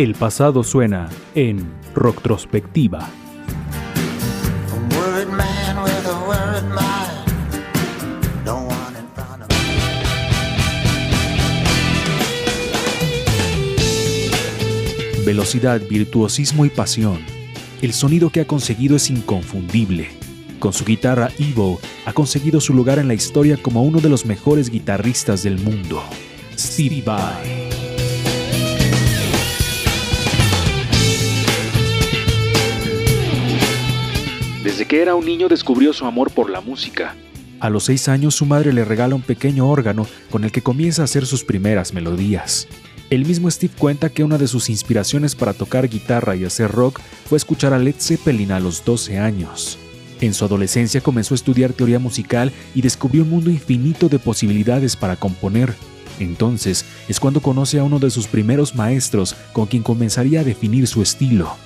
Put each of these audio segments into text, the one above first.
El pasado suena en Rocktrospectiva. Velocidad, virtuosismo y pasión. El sonido que ha conseguido es inconfundible. Con su guitarra Evo, ha conseguido su lugar en la historia como uno de los mejores guitarristas del mundo. Stevie Vai. Desde que era un niño descubrió su amor por la música. A los seis años su madre le regala un pequeño órgano con el que comienza a hacer sus primeras melodías. El mismo Steve cuenta que una de sus inspiraciones para tocar guitarra y hacer rock fue escuchar a Led Zeppelin a los 12 años. En su adolescencia comenzó a estudiar teoría musical y descubrió un mundo infinito de posibilidades para componer. Entonces es cuando conoce a uno de sus primeros maestros con quien comenzaría a definir su estilo,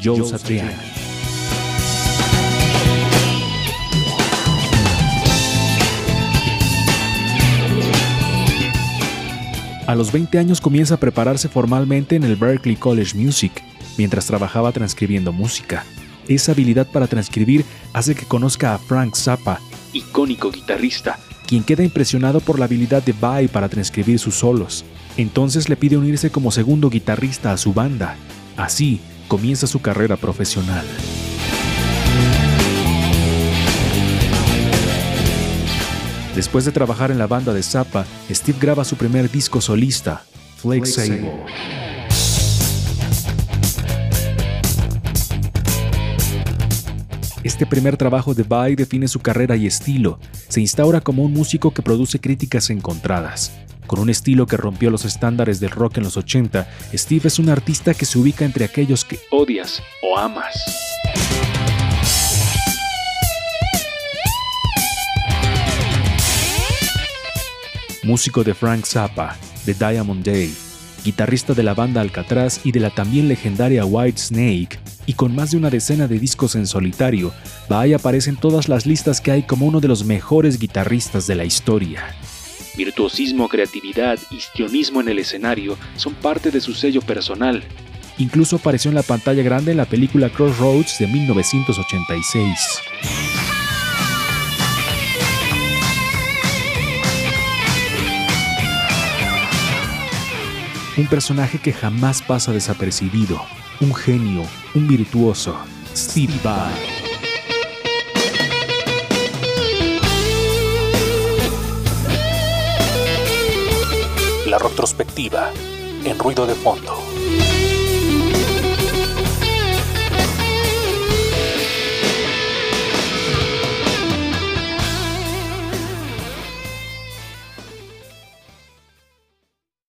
Joe Satriani. A los 20 años comienza a prepararse formalmente en el Berklee College Music, mientras trabajaba transcribiendo música. Esa habilidad para transcribir hace que conozca a Frank Zappa, icónico guitarrista, quien queda impresionado por la habilidad de Vai para transcribir sus solos. Entonces le pide unirse como segundo guitarrista a su banda. Así comienza su carrera profesional. Después de trabajar en la banda de Zappa, Steve graba su primer disco solista, Flake Este primer trabajo de Vai define su carrera y estilo. Se instaura como un músico que produce críticas encontradas. Con un estilo que rompió los estándares del rock en los 80, Steve es un artista que se ubica entre aquellos que odias o amas. Músico de Frank Zappa, de Diamond Day, guitarrista de la banda Alcatraz y de la también legendaria White Snake, y con más de una decena de discos en solitario, Vai aparece en todas las listas que hay como uno de los mejores guitarristas de la historia. Virtuosismo, creatividad, histrionismo en el escenario son parte de su sello personal. Incluso apareció en la pantalla grande en la película Crossroads de 1986. Un personaje que jamás pasa desapercibido, un genio, un virtuoso, Stevie Vai. La retrospectiva en ruido de fondo.